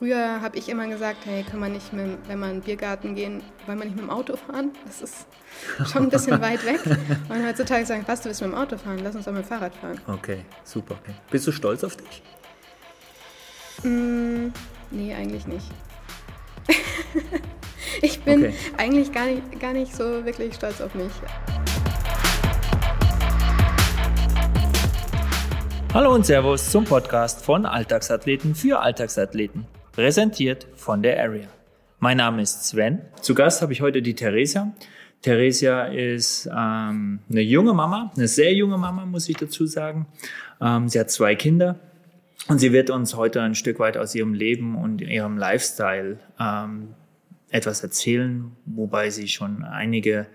früher habe ich immer gesagt, hey, kann man nicht, mit, wenn man in den Biergarten gehen, wollen wir nicht mit dem Auto fahren? Das ist schon ein bisschen weit weg. Und heutzutage sagen, was, du willst mit dem Auto fahren, lass uns doch mit dem Fahrrad fahren. Okay, super. Okay. Bist du stolz auf dich? Mm, nee, eigentlich nicht. ich bin okay. eigentlich gar nicht, gar nicht so wirklich stolz auf mich. Hallo und Servus zum Podcast von Alltagsathleten für Alltagsathleten, präsentiert von der Area. Mein Name ist Sven. Zu Gast habe ich heute die Theresia. Theresia ist ähm, eine junge Mama, eine sehr junge Mama, muss ich dazu sagen. Ähm, sie hat zwei Kinder und sie wird uns heute ein Stück weit aus ihrem Leben und ihrem Lifestyle ähm, etwas erzählen, wobei sie schon einige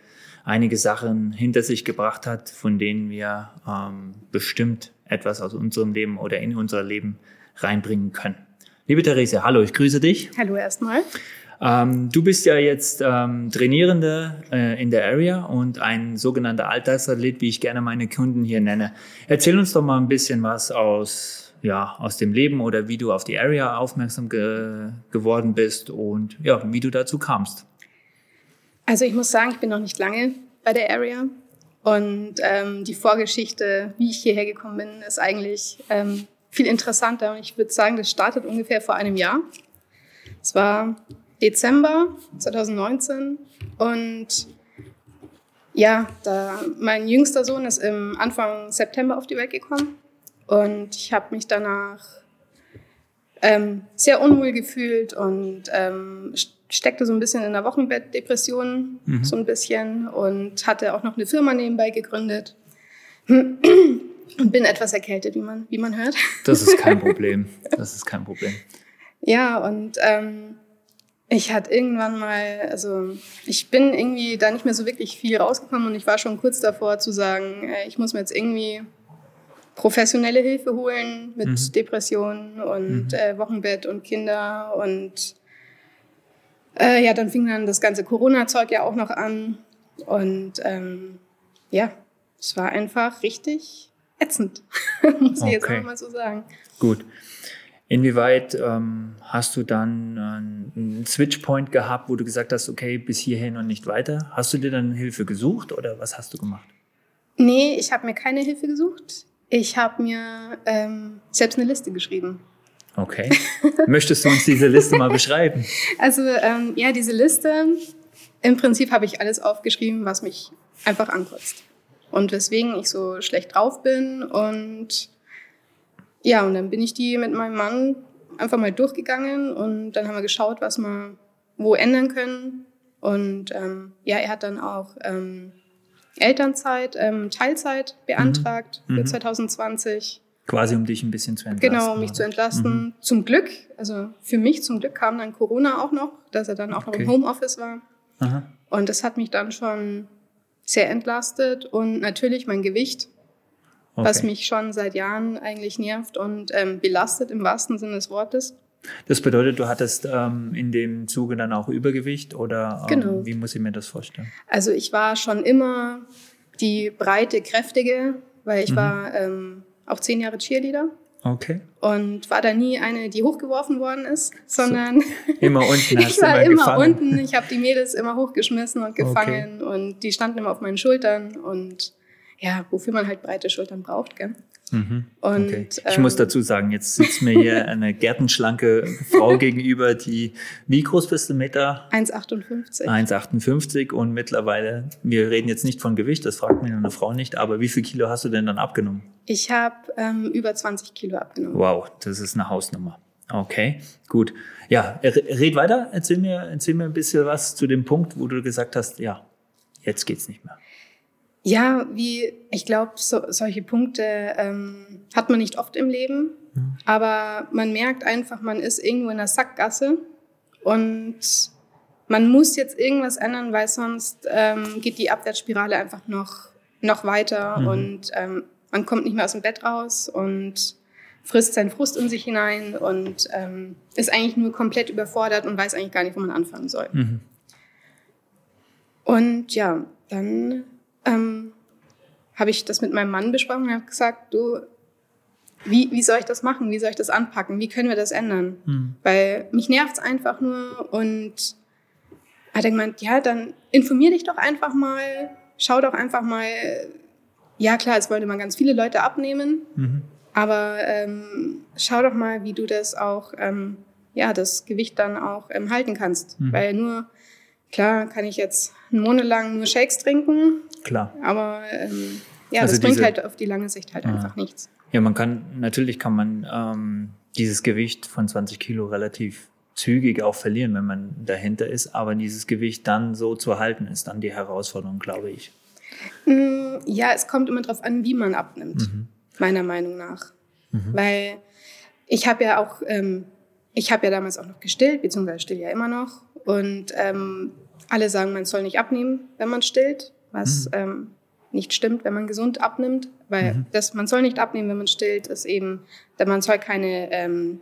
einige Sachen hinter sich gebracht hat, von denen wir ähm, bestimmt etwas aus unserem Leben oder in unser Leben reinbringen können. Liebe Therese, hallo, ich grüße dich. Hallo erstmal. Ähm, du bist ja jetzt ähm, Trainierende äh, in der Area und ein sogenannter Alltagsathlet, wie ich gerne meine Kunden hier nenne. Erzähl uns doch mal ein bisschen was aus, ja, aus dem Leben oder wie du auf die Area aufmerksam ge geworden bist und ja, wie du dazu kamst. Also ich muss sagen, ich bin noch nicht lange bei der Area. Und ähm, die Vorgeschichte, wie ich hierher gekommen bin, ist eigentlich ähm, viel interessanter. Und ich würde sagen, das startet ungefähr vor einem Jahr. Es war Dezember 2019 und ja, da mein jüngster Sohn ist im Anfang September auf die Welt gekommen und ich habe mich danach ähm, sehr unwohl gefühlt und ähm, steckte so ein bisschen in der Wochenbettdepression, mhm. so ein bisschen und hatte auch noch eine Firma nebenbei gegründet und bin etwas erkältet, wie man, wie man hört. Das ist kein Problem. Das ist kein Problem. ja, und ähm, ich hatte irgendwann mal, also ich bin irgendwie da nicht mehr so wirklich viel rausgekommen und ich war schon kurz davor zu sagen, äh, ich muss mir jetzt irgendwie professionelle Hilfe holen mit mhm. Depressionen und mhm. äh, Wochenbett und Kinder und äh, ja, dann fing dann das ganze Corona-Zeug ja auch noch an. Und ähm, ja, es war einfach richtig ätzend, muss ich jetzt auch mal so sagen. Gut. Inwieweit ähm, hast du dann einen Switchpoint gehabt, wo du gesagt hast, okay, bis hierhin und nicht weiter? Hast du dir dann Hilfe gesucht oder was hast du gemacht? Nee, ich habe mir keine Hilfe gesucht. Ich habe mir ähm, selbst eine Liste geschrieben. Okay. Möchtest du uns diese Liste mal beschreiben? Also ähm, ja, diese Liste, im Prinzip habe ich alles aufgeschrieben, was mich einfach ankotzt. Und weswegen ich so schlecht drauf bin. Und ja, und dann bin ich die mit meinem Mann einfach mal durchgegangen und dann haben wir geschaut, was wir wo ändern können. Und ähm, ja, er hat dann auch ähm, Elternzeit, ähm, Teilzeit beantragt mhm. für 2020. Quasi um dich ein bisschen zu entlasten. Genau, um mich oder? zu entlasten. Mhm. Zum Glück, also für mich zum Glück kam dann Corona auch noch, dass er dann auch okay. noch im Homeoffice war. Aha. Und das hat mich dann schon sehr entlastet und natürlich mein Gewicht, okay. was mich schon seit Jahren eigentlich nervt und ähm, belastet im wahrsten Sinne des Wortes. Das bedeutet, du hattest ähm, in dem Zuge dann auch Übergewicht oder ähm, genau. wie muss ich mir das vorstellen? Also ich war schon immer die breite, kräftige, weil ich mhm. war ähm, auch zehn Jahre Cheerleader. Okay. Und war da nie eine, die hochgeworfen worden ist, sondern so, immer unten. ich war immer, immer unten. Ich habe die Mädels immer hochgeschmissen und gefangen okay. und die standen immer auf meinen Schultern und ja, wofür man halt breite Schultern braucht, gell? Mhm. Und, okay. Ich ähm, muss dazu sagen, jetzt sitzt mir hier eine gärtenschlanke Frau gegenüber, die, wie groß bist du, Meter? 1,58. 1,58 und mittlerweile, wir reden jetzt nicht von Gewicht, das fragt mich eine Frau nicht, aber wie viel Kilo hast du denn dann abgenommen? Ich habe ähm, über 20 Kilo abgenommen. Wow, das ist eine Hausnummer. Okay, gut. Ja, red weiter, erzähl mir, erzähl mir ein bisschen was zu dem Punkt, wo du gesagt hast, ja, jetzt geht's nicht mehr. Ja, wie ich glaube, so, solche Punkte ähm, hat man nicht oft im Leben, mhm. aber man merkt einfach, man ist irgendwo in der Sackgasse und man muss jetzt irgendwas ändern, weil sonst ähm, geht die Abwärtsspirale einfach noch noch weiter mhm. und ähm, man kommt nicht mehr aus dem Bett raus und frisst seinen Frust in sich hinein und ähm, ist eigentlich nur komplett überfordert und weiß eigentlich gar nicht, wo man anfangen soll. Mhm. Und ja, dann ähm, habe ich das mit meinem Mann besprochen und habe gesagt, du, wie, wie soll ich das machen? Wie soll ich das anpacken? Wie können wir das ändern? Mhm. Weil mich nervt's einfach nur und hat er gemeint, ja, dann informier dich doch einfach mal, schau doch einfach mal. Ja, klar, es wollte man ganz viele Leute abnehmen, mhm. aber ähm, schau doch mal, wie du das auch, ähm, ja, das Gewicht dann auch ähm, halten kannst. Mhm. Weil nur, klar, kann ich jetzt einen Monat lang nur Shakes trinken. Klar. Aber ähm, ja, also das bringt halt auf die lange Sicht halt ja. einfach nichts. Ja, man kann, natürlich kann man ähm, dieses Gewicht von 20 Kilo relativ zügig auch verlieren, wenn man dahinter ist. Aber dieses Gewicht dann so zu halten, ist dann die Herausforderung, glaube ich. Mm, ja, es kommt immer darauf an, wie man abnimmt, mhm. meiner Meinung nach. Mhm. Weil ich habe ja auch, ähm, ich habe ja damals auch noch gestillt, beziehungsweise still ja immer noch. Und ähm, alle sagen, man soll nicht abnehmen, wenn man stillt, was mhm. ähm, nicht stimmt, wenn man gesund abnimmt. Weil mhm. das, man soll nicht abnehmen, wenn man stillt, ist eben, man soll keine ähm,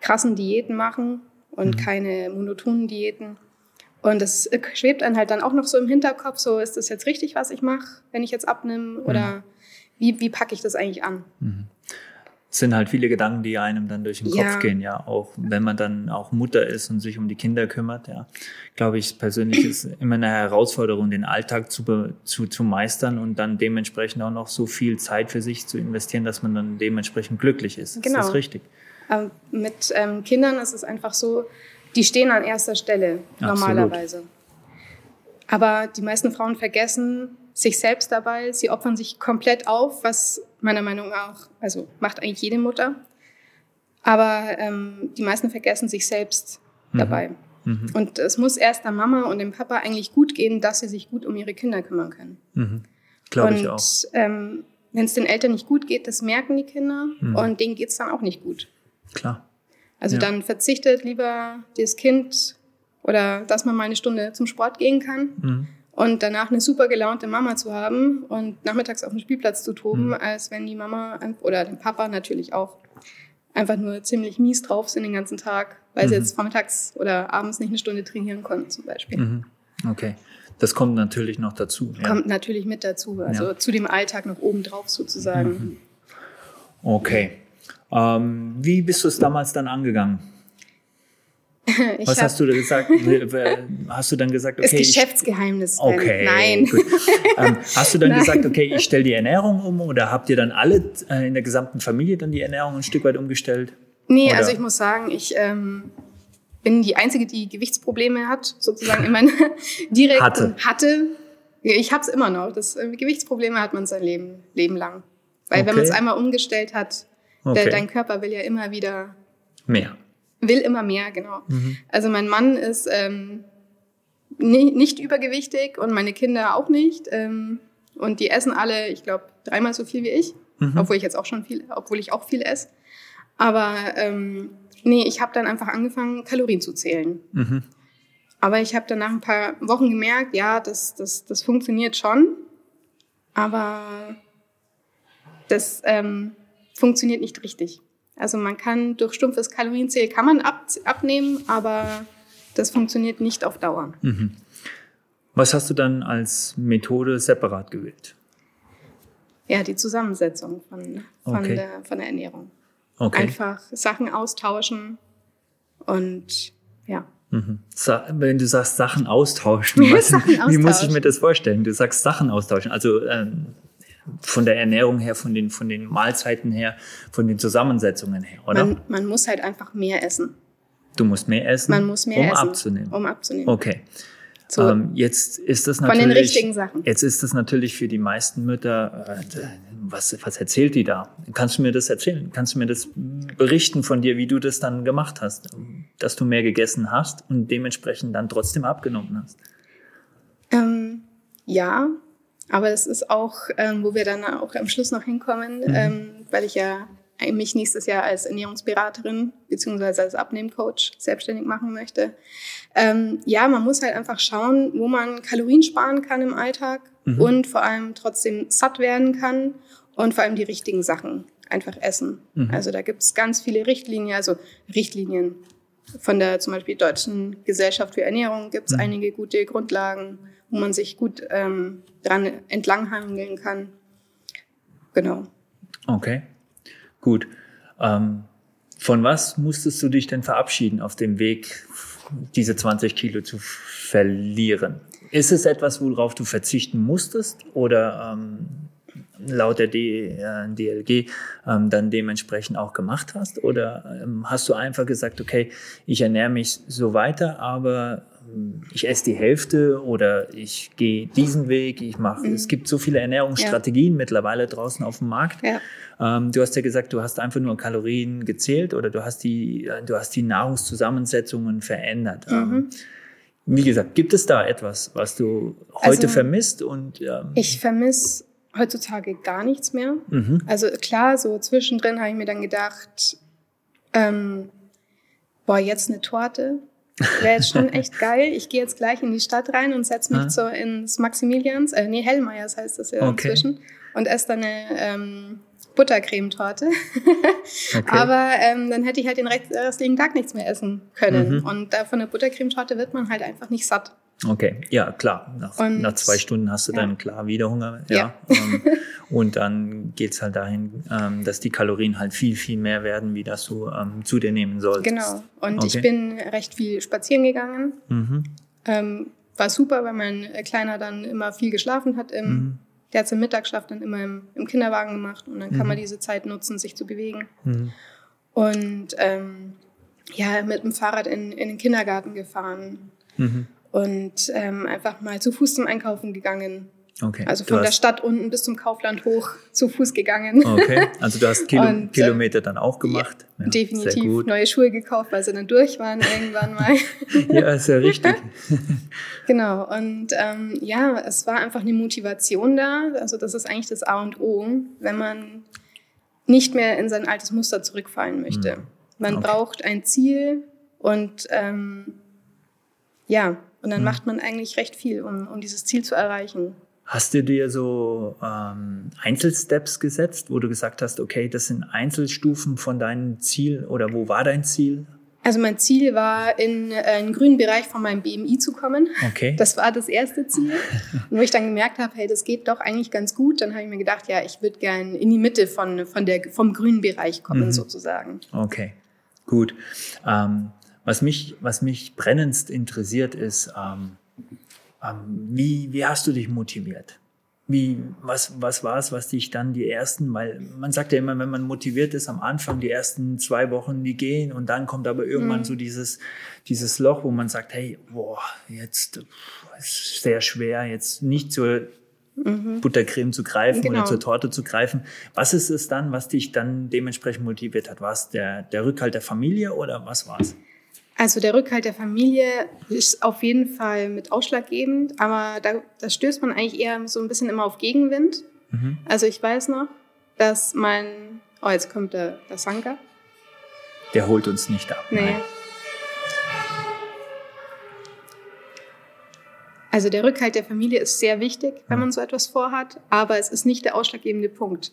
krassen Diäten machen, und mhm. keine monotonen Diäten. Und das schwebt dann halt dann auch noch so im Hinterkopf, so ist das jetzt richtig, was ich mache, wenn ich jetzt abnehme oder mhm. wie, wie packe ich das eigentlich an? Sind halt viele Gedanken, die einem dann durch den ja. Kopf gehen, ja, auch wenn man dann auch Mutter ist und sich um die Kinder kümmert, ja. Glaube ich persönlich ist immer eine Herausforderung, den Alltag zu, zu, zu meistern und dann dementsprechend auch noch so viel Zeit für sich zu investieren, dass man dann dementsprechend glücklich ist. Genau. Ist das richtig? Ähm, mit ähm, Kindern ist es einfach so, die stehen an erster Stelle normalerweise. Absolut. Aber die meisten Frauen vergessen sich selbst dabei. Sie opfern sich komplett auf, was meiner Meinung nach auch, also macht eigentlich jede Mutter. Aber ähm, die meisten vergessen sich selbst mhm. dabei. Mhm. Und es muss erst der Mama und dem Papa eigentlich gut gehen, dass sie sich gut um ihre Kinder kümmern können. Mhm. Glaube ich auch. Ähm, wenn es den Eltern nicht gut geht, das merken die Kinder mhm. und denen geht es dann auch nicht gut. Klar. Also ja. dann verzichtet lieber das Kind oder dass man mal eine Stunde zum Sport gehen kann mhm. Und danach eine super gelaunte Mama zu haben und nachmittags auf dem Spielplatz zu toben, mhm. als wenn die Mama oder der Papa natürlich auch einfach nur ziemlich mies drauf sind den ganzen Tag, weil mhm. sie jetzt vormittags oder abends nicht eine Stunde trainieren konnten zum Beispiel. Mhm. Okay. Das kommt natürlich noch dazu. Ja. Kommt natürlich mit dazu, also ja. zu dem Alltag noch oben drauf sozusagen. Mhm. Okay. Ähm, wie bist du es damals dann angegangen? Ich Was hast du da gesagt? Hast du dann gesagt, okay. Das Geschäftsgeheimnis. Ich, okay. Nein. Ähm, hast du dann Nein. gesagt, okay, ich stelle die Ernährung um oder habt ihr dann alle äh, in der gesamten Familie dann die Ernährung ein Stück weit umgestellt? Nee, oder? also ich muss sagen, ich ähm, bin die Einzige, die Gewichtsprobleme hat, sozusagen in meiner direkten hatte. hatte. Ich habe es immer noch. Das äh, Gewichtsprobleme hat man sein Leben, Leben lang. Weil okay. wenn man es einmal umgestellt hat, Okay. Dein Körper will ja immer wieder mehr. Will immer mehr, genau. Mhm. Also mein Mann ist ähm, nicht, nicht übergewichtig und meine Kinder auch nicht. Ähm, und die essen alle, ich glaube, dreimal so viel wie ich, mhm. obwohl ich jetzt auch schon viel, obwohl ich auch viel esse. Aber ähm, nee, ich habe dann einfach angefangen, Kalorien zu zählen. Mhm. Aber ich habe dann nach ein paar Wochen gemerkt, ja, das, das, das funktioniert schon. Aber das, ähm, funktioniert nicht richtig. Also man kann durch stumpfes Kalorienzähl kann man ab, abnehmen, aber das funktioniert nicht auf Dauer. Mhm. Was hast du dann als Methode separat gewählt? Ja, die Zusammensetzung von, von, okay. der, von der Ernährung. Okay. Einfach Sachen austauschen und ja. Mhm. Wenn du sagst Sachen austauschen, was, Sachen austauschen. wie muss ich mir das vorstellen? Du sagst Sachen austauschen, also ähm, von der Ernährung her, von den, von den Mahlzeiten her, von den Zusammensetzungen her, oder? Man, man muss halt einfach mehr essen. Du musst mehr essen, man muss mehr um essen, abzunehmen. Um abzunehmen. Okay. So, ähm, jetzt ist das natürlich. Von den richtigen Sachen. Jetzt ist das natürlich für die meisten Mütter, äh, was, was erzählt die da? Kannst du mir das erzählen? Kannst du mir das berichten von dir, wie du das dann gemacht hast? Dass du mehr gegessen hast und dementsprechend dann trotzdem abgenommen hast? Ähm, ja, aber es ist auch, ähm, wo wir dann auch am Schluss noch hinkommen, mhm. ähm, weil ich ja mich nächstes Jahr als Ernährungsberaterin beziehungsweise als Abnehmcoach selbstständig machen möchte. Ähm, ja, man muss halt einfach schauen, wo man Kalorien sparen kann im Alltag mhm. und vor allem trotzdem satt werden kann und vor allem die richtigen Sachen einfach essen. Mhm. Also da gibt es ganz viele Richtlinien, also Richtlinien von der zum Beispiel Deutschen Gesellschaft für Ernährung gibt es mhm. einige gute Grundlagen wo man sich gut ähm, dran entlanghangeln kann. Genau. Okay. Gut. Ähm, von was musstest du dich denn verabschieden auf dem Weg, diese 20 Kilo zu verlieren? Ist es etwas, worauf du verzichten musstest oder ähm, laut der D, äh, DLG ähm, dann dementsprechend auch gemacht hast? Oder ähm, hast du einfach gesagt, okay, ich ernähre mich so weiter, aber ich esse die Hälfte oder ich gehe diesen Weg, ich mache, mhm. es gibt so viele Ernährungsstrategien ja. mittlerweile draußen auf dem Markt. Ja. Ähm, du hast ja gesagt, du hast einfach nur Kalorien gezählt oder du hast die, äh, du hast die Nahrungszusammensetzungen verändert. Ähm, mhm. Wie gesagt, gibt es da etwas, was du heute also, vermisst? Und ähm, ich vermisse heutzutage gar nichts mehr. Mhm. Also klar, so zwischendrin habe ich mir dann gedacht, ähm, boah, jetzt eine Torte. Wäre jetzt schon echt geil. Ich gehe jetzt gleich in die Stadt rein und setze mich ah. so ins Maximilians, äh, nee, Hellmeyers heißt das ja okay. inzwischen, und esse dann eine ähm, Buttercremetorte. okay. Aber ähm, dann hätte ich halt den restlichen Tag nichts mehr essen können. Mhm. Und äh, von der Buttercremetorte wird man halt einfach nicht satt. Okay, ja, klar. Nach, und, nach zwei Stunden hast du ja. dann klar wieder Hunger. Ja. ja. Und dann geht's halt dahin, ähm, dass die Kalorien halt viel, viel mehr werden, wie das du ähm, zu dir nehmen sollst. Genau. Und okay. ich bin recht viel spazieren gegangen. Mhm. Ähm, war super, weil mein Kleiner dann immer viel geschlafen hat im mhm. Der hat seinen Mittagsschlaf dann immer im, im, Kinderwagen gemacht und dann kann mhm. man diese Zeit nutzen, sich zu bewegen. Mhm. Und ähm, ja, mit dem Fahrrad in, in den Kindergarten gefahren mhm. und ähm, einfach mal zu Fuß zum Einkaufen gegangen. Okay. Also von der Stadt unten bis zum Kaufland hoch zu Fuß gegangen. Okay, also du hast Kilo, und, äh, Kilometer dann auch gemacht. Ja, ja, definitiv neue Schuhe gekauft, weil sie dann durch waren irgendwann mal. ja, ist ja richtig. genau, und ähm, ja, es war einfach eine Motivation da. Also das ist eigentlich das A und O, wenn man nicht mehr in sein altes Muster zurückfallen möchte. Mhm. Man okay. braucht ein Ziel und ähm, ja, und dann mhm. macht man eigentlich recht viel, um, um dieses Ziel zu erreichen. Hast du dir so ähm, Einzelsteps gesetzt, wo du gesagt hast, okay, das sind Einzelstufen von deinem Ziel oder wo war dein Ziel? Also mein Ziel war, in äh, einen grünen Bereich von meinem BMI zu kommen. Okay. Das war das erste Ziel. Und wo ich dann gemerkt habe, hey, das geht doch eigentlich ganz gut, dann habe ich mir gedacht, ja, ich würde gern in die Mitte von, von der, vom grünen Bereich kommen, mhm. sozusagen. Okay, gut. Ähm, was, mich, was mich brennendst interessiert ist, ähm, ähm, wie, wie hast du dich motiviert? Wie, was, was war es, was dich dann die ersten, weil man sagt ja immer, wenn man motiviert ist am Anfang, die ersten zwei Wochen, die gehen und dann kommt aber irgendwann mhm. so dieses, dieses Loch, wo man sagt, hey, boah, jetzt ist sehr schwer, jetzt nicht zur mhm. Buttercreme zu greifen genau. oder zur Torte zu greifen. Was ist es dann, was dich dann dementsprechend motiviert hat? War es der, der Rückhalt der Familie oder was war es? Also der Rückhalt der Familie ist auf jeden Fall mit ausschlaggebend, aber da, da stößt man eigentlich eher so ein bisschen immer auf Gegenwind. Mhm. Also ich weiß noch, dass mein, oh jetzt kommt der, der Sanka. Der holt uns nicht ab. Nee. Nein. Also der Rückhalt der Familie ist sehr wichtig, wenn man so etwas vorhat, aber es ist nicht der ausschlaggebende Punkt.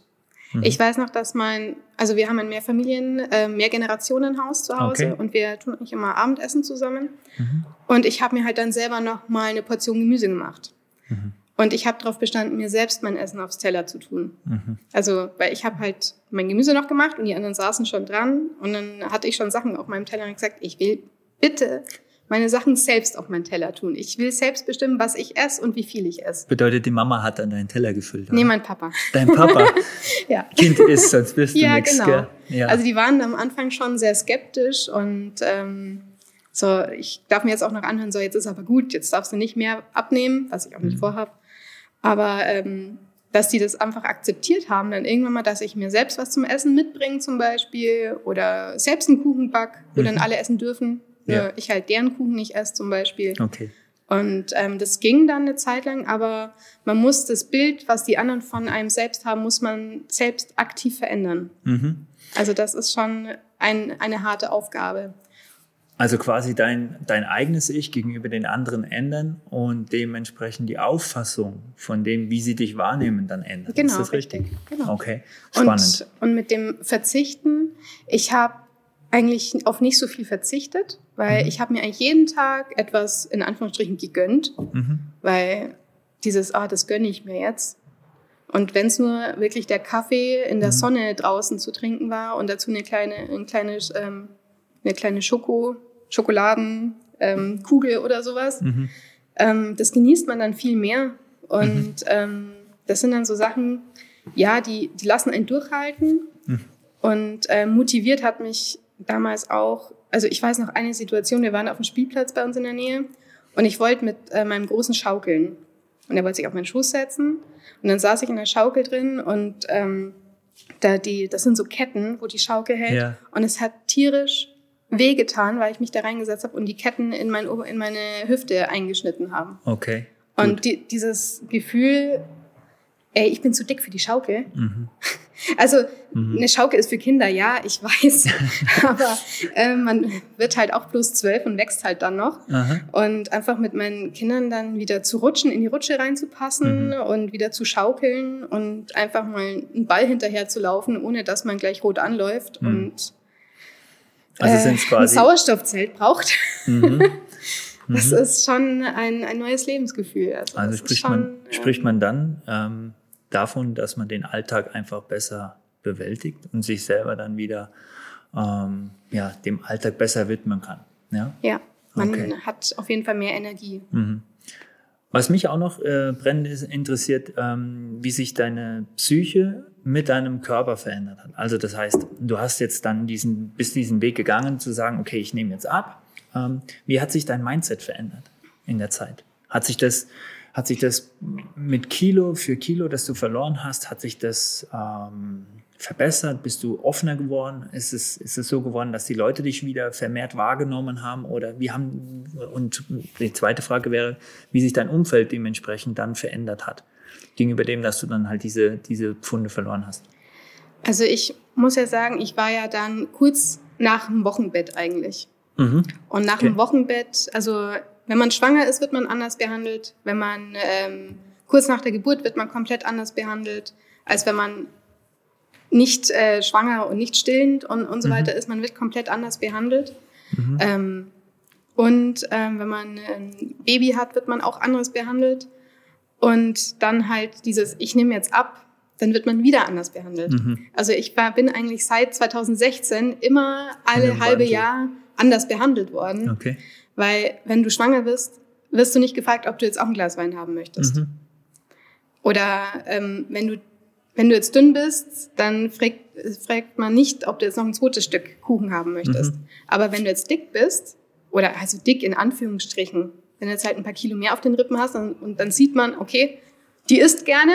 Mhm. Ich weiß noch, dass mein, also wir haben ein Mehrfamilien, äh, Mehrgenerationenhaus zu Hause okay. und wir tun eigentlich immer Abendessen zusammen. Mhm. Und ich habe mir halt dann selber noch mal eine Portion Gemüse gemacht. Mhm. Und ich habe darauf bestanden, mir selbst mein Essen aufs Teller zu tun. Mhm. Also, weil ich habe halt mein Gemüse noch gemacht und die anderen saßen schon dran. Und dann hatte ich schon Sachen auf meinem Teller und gesagt, ich will bitte meine Sachen selbst auf meinen Teller tun. Ich will selbst bestimmen, was ich esse und wie viel ich esse. Bedeutet, die Mama hat dann deinen Teller gefüllt? Oder? Nee, mein Papa. Dein Papa? ja. Kind isst, sonst bist du ja, nichts. Genau. Ja, Also die waren am Anfang schon sehr skeptisch und ähm, so, ich darf mir jetzt auch noch anhören, so jetzt ist aber gut, jetzt darfst du nicht mehr abnehmen, was ich auch nicht mhm. vorhab. Aber ähm, dass die das einfach akzeptiert haben, dann irgendwann mal, dass ich mir selbst was zum Essen mitbringe zum Beispiel oder selbst einen Kuchen back, wo mhm. dann alle essen dürfen ja. ich halt deren Kuchen nicht esse zum Beispiel. Okay. Und ähm, das ging dann eine Zeit lang, aber man muss das Bild, was die anderen von einem selbst haben, muss man selbst aktiv verändern. Mhm. Also das ist schon ein, eine harte Aufgabe. Also quasi dein, dein eigenes Ich gegenüber den anderen ändern und dementsprechend die Auffassung von dem, wie sie dich wahrnehmen, dann ändern. Genau, ist das richtig? richtig? Genau. Okay, spannend. Und, und mit dem Verzichten, ich habe eigentlich auf nicht so viel verzichtet, weil mhm. ich habe mir eigentlich jeden Tag etwas in Anführungsstrichen gegönnt, mhm. weil dieses, ah, das gönne ich mir jetzt, Und wenn es nur wirklich der Kaffee in der Mhm. Sonne draußen zu trinken war und dazu eine kleine, ein kleines, ähm, eine kleine Schoko, Schokoladen, ähm, Kugel oder sowas, Mhm. ähm, das genießt man dann viel mehr. Und ähm, das sind dann so Sachen, ja, die, die lassen einen durchhalten. Mhm. Und äh, motiviert hat mich damals auch, also ich weiß noch eine Situation, wir waren auf dem Spielplatz bei uns in der Nähe und ich wollte mit äh, meinem Großen schaukeln. Und er wollte sich auf meinen Schoß setzen. Und dann saß ich in der Schaukel drin und ähm, da die, das sind so Ketten, wo die Schaukel hält. Ja. Und es hat tierisch wehgetan, weil ich mich da reingesetzt habe und die Ketten in, mein, in meine Hüfte eingeschnitten haben. Okay. Und die, dieses Gefühl, ey, ich bin zu dick für die Schaukel. Mhm. Also Mhm. eine Schaukel ist für Kinder, ja, ich weiß. Aber äh, man wird halt auch plus zwölf und wächst halt dann noch. Aha. Und einfach mit meinen Kindern dann wieder zu rutschen, in die Rutsche reinzupassen Mhm. und wieder zu schaukeln und einfach mal einen Ball hinterher zu laufen, ohne dass man gleich rot anläuft Mhm. und Also äh, es ein. Sauerstoffzelt braucht. Mhm. Das Mhm. ist schon ein, ein neues Lebensgefühl. Also, Also spricht schon, man, spricht ähm, man dann ähm, davon, dass man den Alltag einfach besser bewältigt und sich selber dann wieder ähm, ja, dem Alltag besser widmen kann. Ja? Ja, man Okay. hat auf jeden Fall mehr Energie. Mhm. Was mich auch noch äh, brennend interessiert, ähm, wie sich deine Psyche mit deinem Körper verändert hat. Also das heißt, du hast jetzt dann diesen, bist diesen Weg gegangen zu sagen, okay, ich nehme jetzt ab. Ähm, wie hat sich dein Mindset verändert in der Zeit? Hat sich das, hat sich das mit Kilo für Kilo, das du verloren hast, hat sich das ähm, verbessert? Bist du offener geworden? Ist es, ist es so geworden, dass die Leute dich wieder vermehrt wahrgenommen haben? Oder wie haben, und die zweite Frage wäre, wie sich dein Umfeld dementsprechend dann verändert hat? Gegenüber dem, dass du dann halt diese, diese Pfunde verloren hast. Also ich muss ja sagen, ich war ja dann kurz nach dem Wochenbett eigentlich. Mhm. Und nach Okay. dem Wochenbett, also wenn man schwanger ist, wird man anders behandelt. Wenn man ähm, kurz nach der Geburt wird man komplett anders behandelt, als wenn man nicht äh, schwanger und nicht stillend und, und so Mhm. weiter ist. Man wird komplett anders behandelt. Mhm. Ähm, und ähm, wenn man ein Baby hat, wird man auch anders behandelt. Und dann halt dieses, ich nehme jetzt ab, dann wird man wieder anders behandelt. Mhm. Also ich war, bin eigentlich seit 2016 immer alle halbe. Jahr anders behandelt worden. Okay. Weil wenn du schwanger bist, wirst du nicht gefragt, ob du jetzt auch ein Glas Wein haben möchtest. Mhm. Oder ähm, wenn, du, wenn du jetzt dünn bist, dann fragt, fragt man nicht, ob du jetzt noch ein zweites Stück Kuchen haben möchtest. Mhm. Aber wenn du jetzt dick bist, oder also dick in Anführungsstrichen, wenn du jetzt halt ein paar Kilo mehr auf den Rippen hast und, und dann sieht man, okay, die isst gerne,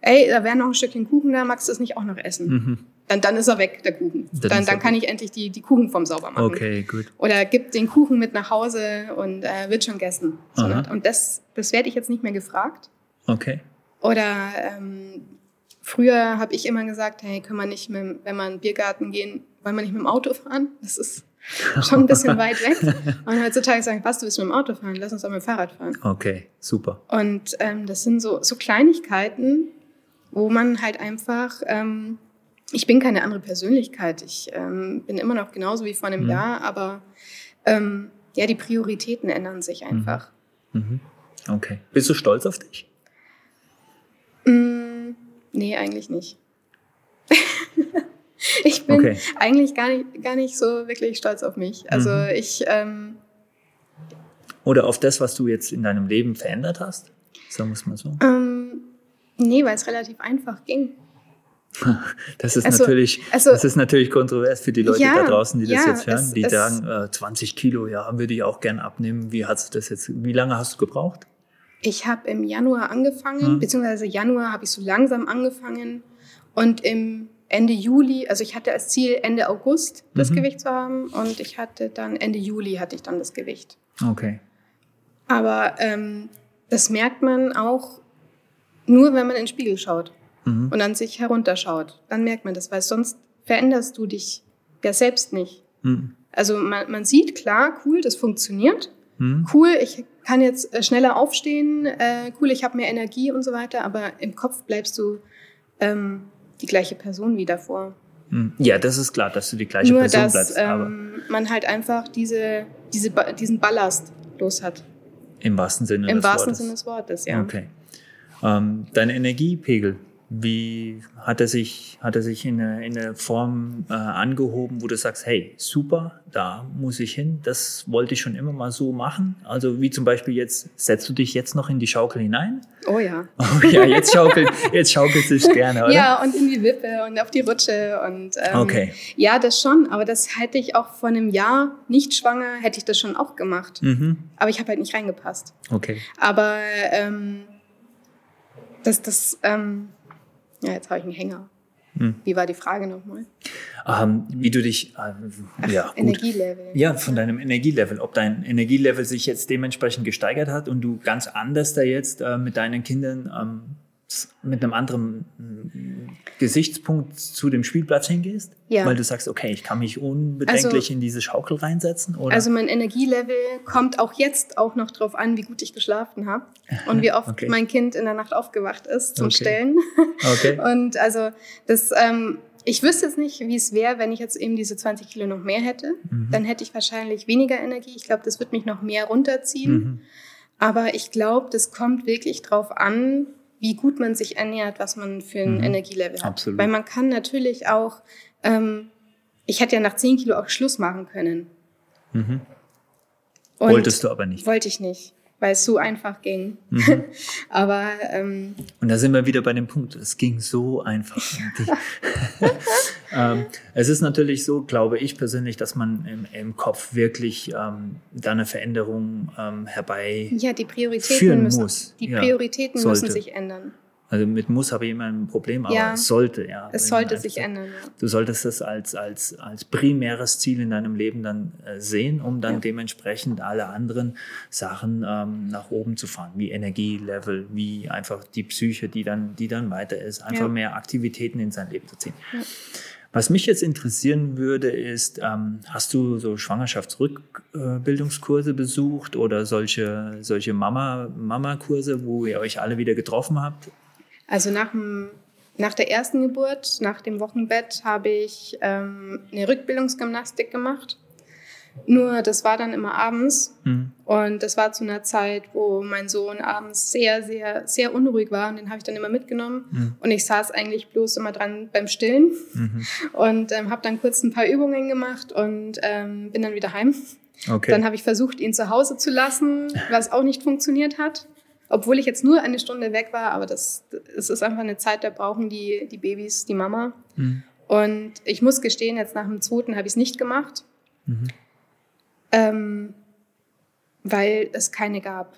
ey, da wäre noch ein Stückchen Kuchen da, magst du es nicht auch noch essen? Mhm. Dann, dann ist er weg, der Kuchen. Dann Dann, dann, kann ich endlich die, die Kuchenform sauber machen. Okay, gut. Oder gib den Kuchen mit nach Hause und äh, wird schon gegessen. So, und das, das werde ich jetzt nicht mehr gefragt. Okay. Oder ähm, früher habe ich immer gesagt, hey, können wir nicht, mit, wenn wir in den Biergarten gehen, wollen wir nicht mit dem Auto fahren? Das ist schon ein bisschen weit weg. Und heutzutage sagen, was, du willst mit dem Auto fahren? Lass uns doch mit dem Fahrrad fahren. Okay, super. Und ähm, das sind so, so Kleinigkeiten, wo man halt einfach, ähm, ich bin keine andere Persönlichkeit. Ich ähm, bin immer noch genauso wie vor einem Mhm. Jahr, aber ähm, ja, die Prioritäten ändern sich einfach. Mhm. Okay. Bist du stolz auf dich? Mm, nee, eigentlich nicht. ich bin Okay. eigentlich gar nicht, gar nicht so wirklich stolz auf mich. Also Mhm. ich, ähm, Oder auf das, was du jetzt in deinem Leben verändert hast? Sagen wir es mal so. ähm, nee, weil es relativ einfach ging. Das ist, Also- natürlich, also- das ist natürlich kontrovers für die Leute Ja, da draußen, die das ja, jetzt hören. es- die es- sagen, äh, 20 Kilo, ja, würde ich auch gern abnehmen. Wie hast du das jetzt, wie lange hast du gebraucht? Ich habe im Januar angefangen, Mhm. beziehungsweise Januar habe ich so langsam angefangen und im Ende Juli, also ich hatte als Ziel Ende August das Mhm. Gewicht zu haben und ich hatte dann Ende Juli hatte ich dann das Gewicht. Okay. Aber ähm, das merkt man auch nur, wenn man in den Spiegel schaut Mhm. und an sich herunterschaut. Dann merkt man das, weil sonst veränderst du dich ja selbst nicht. Mhm. Also man, man sieht klar, cool, das funktioniert. Mhm. Cool, ich kann jetzt äh, schneller aufstehen. Äh, cool, ich habe mehr Energie und so weiter. Aber im Kopf bleibst du ähm, die gleiche Person wie davor. Mhm. Ja, das ist klar, dass du die gleiche Nur, Person dass bleibst, aber ähm, man halt einfach diese, diese, diesen Ballast los hat. im wahrsten Sinne Im des wahrsten Wortes. Sinne des Wortes, ja. Okay. Ähm, dein Energiepegel, wie hat er sich, hat er sich in eine, in eine Form äh, angehoben, wo du sagst, hey, super, da muss ich hin, das wollte ich schon immer mal so machen. Also wie zum Beispiel jetzt, setzt du dich jetzt noch in die Schaukel hinein? Oh ja. Oh ja, jetzt schaukelt, jetzt schaukelt sich gerne, oder? Ja, und in die Wippe und auf die Rutsche und ähm, Okay. ja, das schon, aber das hätte ich auch vor einem Jahr nicht schwanger, hätte ich das schon auch gemacht. Mhm. Aber ich habe halt nicht reingepasst. Okay. Aber ähm, das, das, ähm, ja, jetzt habe ich einen Hänger. Hm. Wie war die Frage nochmal? Ähm, wie du dich, ähm, ja, gut. Energielevel. Ja, von deinem Energielevel. Ob dein Energielevel sich jetzt dementsprechend gesteigert hat und du ganz anders da jetzt äh, mit deinen Kindern ähm, mit einem anderen mm, Gesichtspunkt zu dem Spielplatz hingehst? Ja. Weil du sagst, okay, ich kann mich unbedenklich Also- in diese Schaukel reinsetzen? Oder? Also mein Energielevel kommt auch jetzt auch noch drauf an, wie gut ich geschlafen habe und wie oft Okay. mein Kind in der Nacht aufgewacht ist zum Okay. Stillen. okay. Und also das, ähm, ich wüsste jetzt nicht, wie es wäre, wenn ich jetzt eben diese 20 Kilo noch mehr hätte. Mhm. Dann hätte ich wahrscheinlich weniger Energie. Ich glaube, das wird mich noch mehr runterziehen. Mhm. Aber ich glaube, das kommt wirklich drauf an, wie gut man sich ernährt, was man für ein Mhm. Energielevel hat. Absolut. Weil man kann natürlich auch, ähm, ich hätte ja nach 10 Kilo auch Schluss machen können. Mhm. Wolltest du aber nicht. Wollte ich nicht, weil es so einfach ging. Mhm. Aber ähm, Und da sind wir wieder bei dem Punkt, es ging so einfach. ähm, es ist natürlich so, glaube ich persönlich, dass man im, im Kopf wirklich ähm, da eine Veränderung ähm, herbei. ja, die Prioritäten Führen müssen, muss, die ja, Prioritäten sollte. müssen sich ändern. Also mit muss habe ich immer ein Problem, aber Ja. es sollte, ja. Es sollte man sich einfach- ändern. Ja. Du solltest das als, als, als primäres Ziel in deinem Leben dann äh, sehen, um dann Ja. dementsprechend alle anderen Sachen ähm, nach oben zu fahren, wie Energielevel, wie einfach die Psyche, die dann, die dann weiter ist, einfach mehr Aktivitäten in sein Leben zu ziehen. Was mich jetzt interessieren würde, ist, ähm, hast du so Schwangerschaftsrückbildungskurse besucht oder solche, solche Mama, Mama-Kurse, wo ihr euch alle wieder getroffen habt? Also nach, dem, nach der ersten Geburt, nach dem Wochenbett, habe ich ähm, eine Rückbildungsgymnastik gemacht. Nur das war dann immer abends. Mhm. Und das war zu einer Zeit, wo mein Sohn abends sehr, sehr, sehr unruhig war. Und den habe ich dann immer mitgenommen. Mhm. Und ich saß eigentlich bloß immer dran beim Stillen. Mhm. Und ähm, habe dann kurz ein paar Übungen gemacht und ähm, bin dann wieder heim. Okay. Dann habe ich versucht, ihn zu Hause zu lassen, was auch nicht funktioniert hat. Obwohl ich jetzt nur eine Stunde weg war, aber das, es ist einfach eine Zeit, da brauchen die, die Babys die Mama. Mhm. Und ich muss gestehen, jetzt nach dem zweiten habe ich es nicht gemacht, Mhm. ähm, weil es keine gab.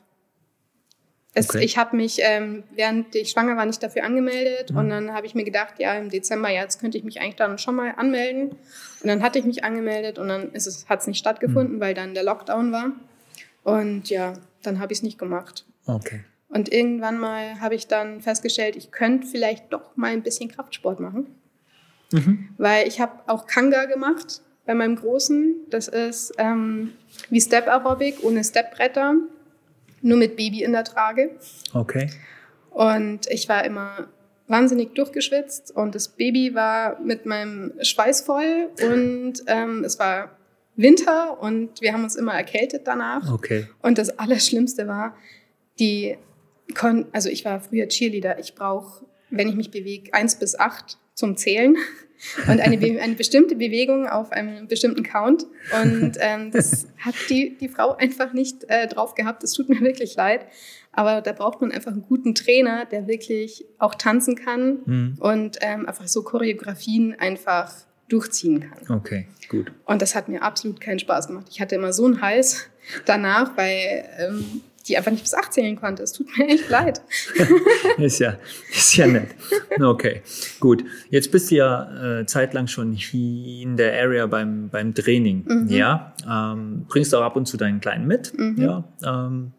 Es, Okay. Ich habe mich, ähm, während ich schwanger war, nicht dafür angemeldet. Mhm. Und dann habe ich mir gedacht, ja, im Dezember, ja, jetzt könnte ich mich eigentlich dann schon mal anmelden. Und dann hatte ich mich angemeldet und dann ist es, hat es nicht Mhm. stattgefunden, weil dann der Lockdown war. Und ja, dann habe ich es nicht gemacht. Okay. Und irgendwann mal habe ich dann festgestellt, ich könnte vielleicht doch mal ein bisschen Kraftsport machen. Mhm. Weil ich habe auch Kanga gemacht bei meinem Großen. Das ist ähm, wie Step Aerobic ohne Stepbretter, nur mit Baby in der Trage. Okay. Und ich war immer wahnsinnig durchgeschwitzt und das Baby war mit meinem Schweiß voll und ähm, es war Winter und wir haben uns immer erkältet danach. Okay. Und das Allerschlimmste war, die kon also ich war früher Cheerleader. Ich brauche, wenn ich mich bewege, eins bis acht zum Zählen und eine, Be eine bestimmte Bewegung auf einem bestimmten Count. Und ähm, das hat die, die Frau einfach nicht äh, drauf gehabt. Es tut mir wirklich leid. Aber da braucht man einfach einen guten Trainer, der wirklich auch tanzen kann Mhm. und ähm, einfach so Choreografien einfach durchziehen kann. Okay, gut. Und das hat mir absolut keinen Spaß gemacht. Ich hatte immer so einen Hals danach, weil ähm, die einfach nicht bis acht zählen konnte. Es tut mir echt leid. Ist ja, ist ja nett. Okay, gut. Jetzt bist du ja äh, zeitlang schon hier in der Area beim, beim Training. Mhm. Ja, ähm, bringst auch ab und zu deinen Kleinen mit. Mhm. Ja, ähm,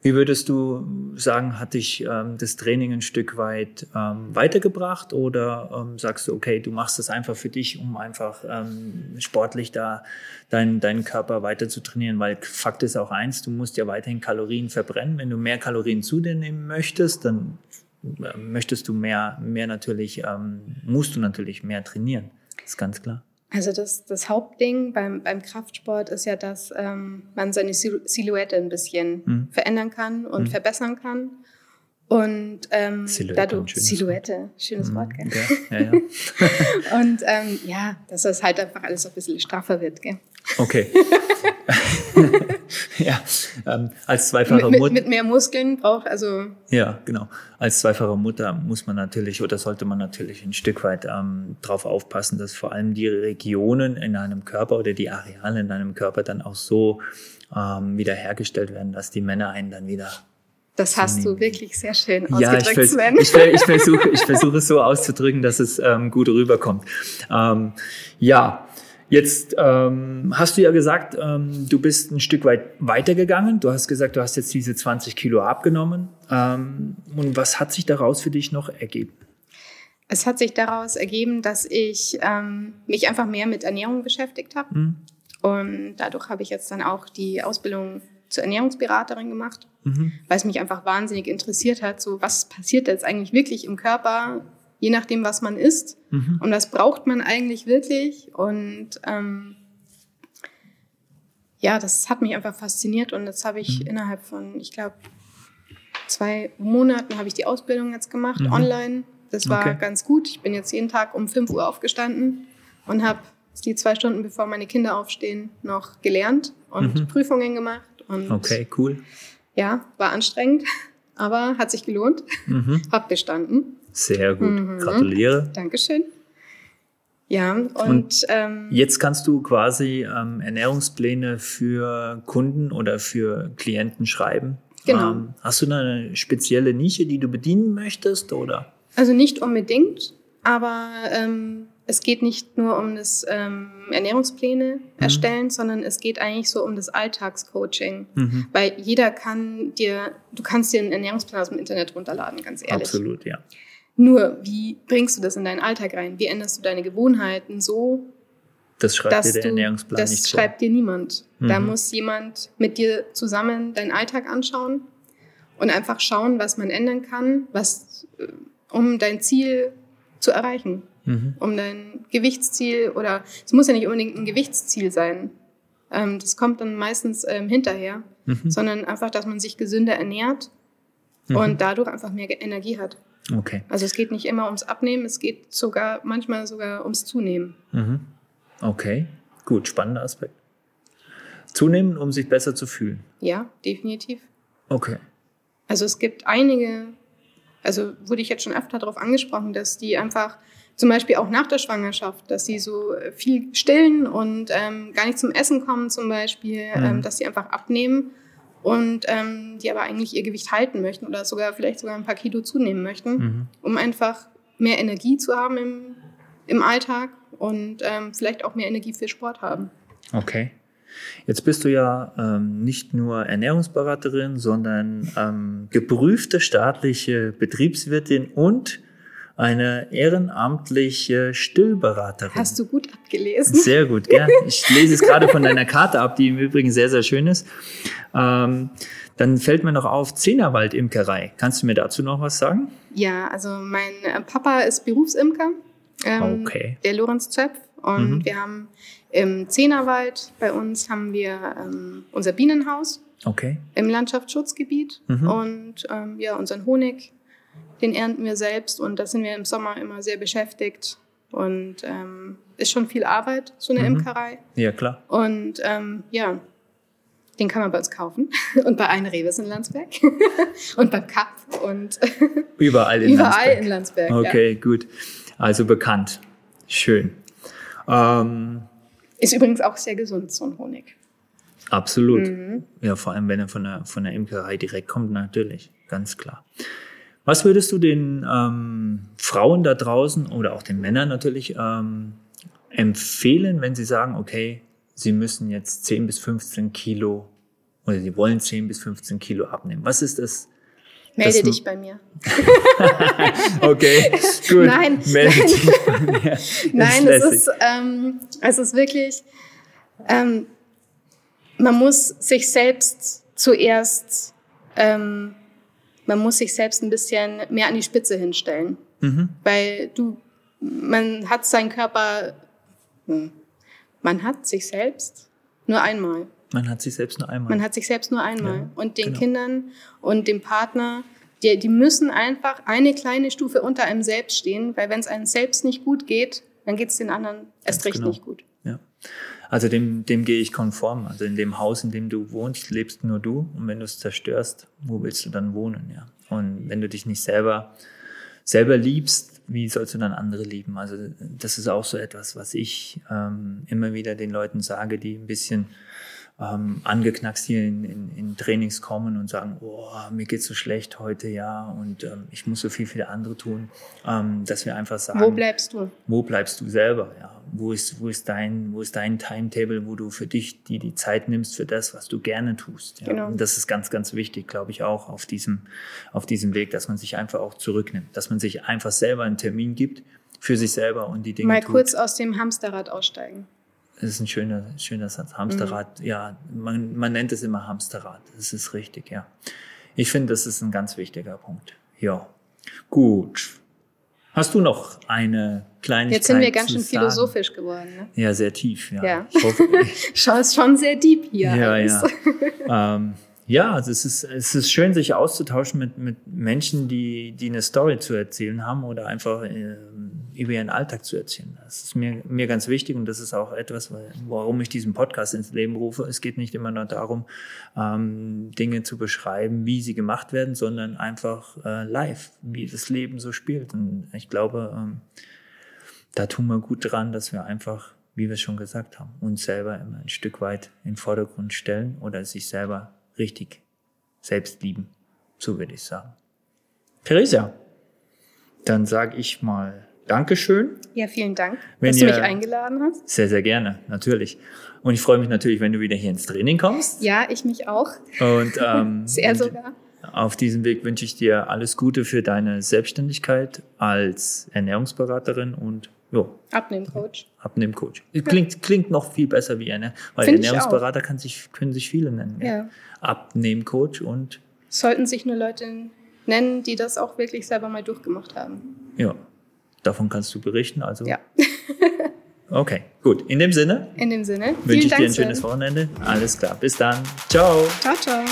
wie würdest du sagen, hat dich ähm, das Training ein Stück weit ähm, weitergebracht oder ähm, sagst du, okay, du machst es einfach für dich, um einfach ähm, sportlich da deinen, deinen Körper weiter zu trainieren? Weil Fakt ist auch eins, du musst ja weiterhin Kalorien verbrennen. Wenn du mehr Kalorien zu dir nehmen möchtest, dann äh, möchtest du mehr, mehr natürlich, ähm, musst du natürlich mehr trainieren. Das ist ganz klar. Also das, das Hauptding beim, beim Kraftsport ist ja, dass ähm, man seine Sil- Silhouette ein bisschen Mhm. verändern kann und Mhm. verbessern kann. Und ähm, Silhouette, dadurch schönes Silhouette, schönes Wort, gell? Ja, ja, ja. Und ähm, ja, dass das halt einfach alles ein bisschen straffer wird, gell? Okay. ja, ähm, als zweifache Mit, mit, Mutter. mit mehr Muskeln braucht, also Ja, genau. Als zweifache Mutter muss man natürlich oder sollte man natürlich ein Stück weit ähm, darauf aufpassen, dass vor allem die Regionen in einem Körper oder die Areale in einem Körper dann auch so ähm, wiederhergestellt werden, dass die Männer einen dann wieder. das hast du wirklich sehr schön Ja, ich, ausgedrückt, Sven. ich, ich versuche ich versuche es so auszudrücken, dass es ähm, gut rüberkommt. Ähm, ja, jetzt ähm, hast du ja gesagt, ähm, du bist ein Stück weit weitergegangen. Du hast gesagt, du hast jetzt diese 20 Kilo abgenommen. Ähm, und was hat sich daraus für dich noch ergeben? Es hat sich daraus ergeben, dass ich ähm, mich einfach mehr mit Ernährung beschäftigt habe. Hm? Und dadurch habe ich jetzt dann auch die Ausbildung zur Ernährungsberaterin gemacht, Mhm. weil es mich einfach wahnsinnig interessiert hat, so was passiert jetzt eigentlich wirklich im Körper, je nachdem, was man isst. Mhm. Und was braucht man eigentlich wirklich? Und ähm, ja, das hat mich einfach fasziniert und das habe ich Mhm. innerhalb von, ich glaube, zwei Monaten habe ich die Ausbildung jetzt gemacht, Mhm. online. Das war Okay. ganz gut. Ich bin jetzt jeden Tag um 5 Uhr aufgestanden und habe die zwei Stunden, bevor meine Kinder aufstehen, noch gelernt und Mhm. Prüfungen gemacht. Und Okay, cool. ja, war anstrengend, aber hat sich gelohnt. Mhm. Hab bestanden. Sehr gut. Mhm. Gratuliere. Dankeschön. Ja, und, ähm, Jetzt kannst du quasi ähm, Ernährungspläne für Kunden oder für Klienten schreiben. Genau. Ähm, hast du da eine spezielle Nische, die du bedienen möchtest? Oder? also nicht unbedingt, aber ähm, es geht nicht nur um das ähm, Ernährungspläne erstellen, sondern es geht eigentlich so um das Alltagscoaching. Mhm. Weil jeder kann dir, du kannst dir einen Ernährungsplan aus dem Internet runterladen, ganz ehrlich. Absolut, ja. Nur, wie bringst du das in deinen Alltag rein? Wie änderst du deine Gewohnheiten so, Das schreibt dir der du, Ernährungsplan das nicht vor. schreibt dir niemand. Da Mhm. muss jemand mit dir zusammen deinen Alltag anschauen und einfach schauen, was man ändern kann, was, äh, um dein Ziel zu erreichen, Mhm. um dein Gewichtsziel oder es muss ja nicht unbedingt ein Gewichtsziel sein. Ähm, das kommt dann meistens ähm, hinterher, Mhm. sondern einfach, dass man sich gesünder ernährt Mhm. und dadurch einfach mehr Energie hat. Okay. Also es geht nicht immer ums Abnehmen, es geht sogar manchmal sogar ums Zunehmen. Mhm. Okay. Gut, spannender Aspekt. Zunehmen, um sich besser zu fühlen. Ja, definitiv. Okay. Also es gibt einige, also wurde ich jetzt schon öfter darauf angesprochen, dass die einfach zum Beispiel auch nach der Schwangerschaft, dass sie so viel stillen und ähm, gar nicht zum Essen kommen zum Beispiel, Mhm. ähm, dass sie einfach abnehmen und ähm, die aber eigentlich ihr Gewicht halten möchten oder sogar vielleicht sogar ein paar Kilo zunehmen möchten, Mhm. um einfach mehr Energie zu haben im, im Alltag und ähm, vielleicht auch mehr Energie für Sport haben. Okay. Jetzt bist du ja ähm, nicht nur Ernährungsberaterin, sondern ähm, geprüfte staatliche Betriebswirtin und eine ehrenamtliche Stillberaterin. Hast du gut abgelesen? Sehr gut, gell? Ich lese es gerade von deiner Karte ab, die im Übrigen sehr, sehr schön ist. Ähm, dann fällt mir noch auf Zehnerwald Imkerei. Kannst du mir dazu noch was sagen? Ja, also mein äh, Papa ist Berufsimker, ähm, Okay. der Lorenz Zöpf. Und Mhm. wir haben im Zehnerwald bei uns haben wir ähm, unser Bienenhaus Okay. im Landschaftsschutzgebiet Mhm. und ähm, ja, unseren Honig, den ernten wir selbst und da sind wir im Sommer immer sehr beschäftigt. Und ähm, ist schon viel Arbeit, so eine Mhm. Imkerei. Ja, klar. Und ähm, ja, den kann man bei uns kaufen. Und bei Ein Reves in Landsberg. und beim Kap und Überall in überall Landsberg. in Landsberg. Ja. Okay, gut. Also bekannt. Schön. Ähm, Ist übrigens auch sehr gesund, so ein Honig. absolut. Mhm. Ja, vor allem, wenn er von der, von der Imkerei direkt kommt, natürlich. Ganz klar. Was würdest du den ähm, Frauen da draußen oder auch den Männern natürlich ähm, empfehlen, wenn sie sagen, okay, sie müssen jetzt 10 bis 15 Kilo oder sie wollen 10 bis 15 Kilo abnehmen? Was ist das? Melde dich bei mir. Okay, gut. Nein, Melde nein. dich bei mir. Nein, lässig. es ist, ähm, es ist wirklich, ähm, man muss sich selbst zuerst, ähm, man muss sich selbst ein bisschen mehr an die Spitze hinstellen. Mhm. Weil du, man hat seinen Körper, hm, man hat sich selbst nur einmal. Man hat sich selbst nur einmal. Man hat sich selbst nur einmal. Ja, und den genau. Kindern und dem Partner Die, die müssen einfach eine kleine Stufe unter einem selbst stehen, weil wenn es einem selbst nicht gut geht, dann geht es den anderen erst recht genau. nicht gut. Ja. Also dem, dem gehe ich konform. Also in dem Haus, in dem du wohnst, lebst nur du. Und wenn du es zerstörst, wo willst du dann wohnen? Ja. Und wenn du dich nicht selber, selber liebst, wie sollst du dann andere lieben? Also das ist auch so etwas, was ich ähm, immer wieder den Leuten sage, die ein bisschen ähm, angeknackst hier in, in, in Trainings kommen und sagen, oh, mir geht's so schlecht heute, ja, und ähm, ich muss so viel für andere tun, ähm, dass wir einfach sagen, wo bleibst du? Wo bleibst du selber, ja? Wo ist, wo ist dein, wo ist dein Timetable, wo du für dich die, die Zeit nimmst für das, was du gerne tust? Ja? Genau. Und das ist ganz, ganz wichtig, glaube ich, auch auf diesem, auf diesem Weg, dass man sich einfach auch zurücknimmt, dass man sich einfach selber einen Termin gibt für sich selber und die Dinge Mal tut. kurz aus dem Hamsterrad aussteigen. Das ist ein schöner, schöner Satz. Hamsterrad, mhm. ja, man, man nennt es immer Hamsterrad. Das ist richtig, ja. Ich finde, das ist ein ganz wichtiger Punkt. Ja. Gut. Hast du noch eine Kleinigkeit? Jetzt sind wir ganz schön sagen? philosophisch geworden. Ne? Ja, sehr tief. Ja. ja. Ich hoffe, Schau, ist schon sehr deep hier. Ja, alles. ja. ähm, ja, also es ist, es ist schön, sich auszutauschen mit, mit Menschen, die, die eine Story zu erzählen haben oder einfach äh, über ihren Alltag zu erzählen. Das ist mir, mir ganz wichtig und das ist auch etwas, warum ich diesen Podcast ins Leben rufe. Es geht nicht immer nur darum, ähm, Dinge zu beschreiben, wie sie gemacht werden, sondern einfach äh, live, wie das Leben so spielt. Und ich glaube, ähm, da tun wir gut dran, dass wir einfach, wie wir es schon gesagt haben, uns selber immer ein Stück weit in den Vordergrund stellen oder sich selber richtig selbst lieben. So würde ich sagen. Theresa, dann sage ich mal Dankeschön. Ja, vielen Dank, wenn dass du mich eingeladen hast. Sehr, sehr gerne, natürlich. Und ich freue mich natürlich, wenn du wieder hier ins Training kommst. Ja, ich mich auch. Und ähm, sehr sogar. Auf diesem Weg wünsche ich dir alles Gute für deine Selbstständigkeit als Ernährungsberaterin und jo. Abnehmcoach. Abnehmcoach. Klingt, klingt noch viel besser wie eine, weil Find Ernährungsberater kann sich, können sich viele nennen. Ja. Abnehmcoach und. Sollten sich nur Leute nennen, die das auch wirklich selber mal durchgemacht haben. Ja, davon kannst du berichten. Also. Ja. okay, gut. In dem Sinne. In dem Sinne. Wünsche ich Dank dir ein schönes Wochenende. Alles klar. Bis dann. Ciao. Ciao, ciao.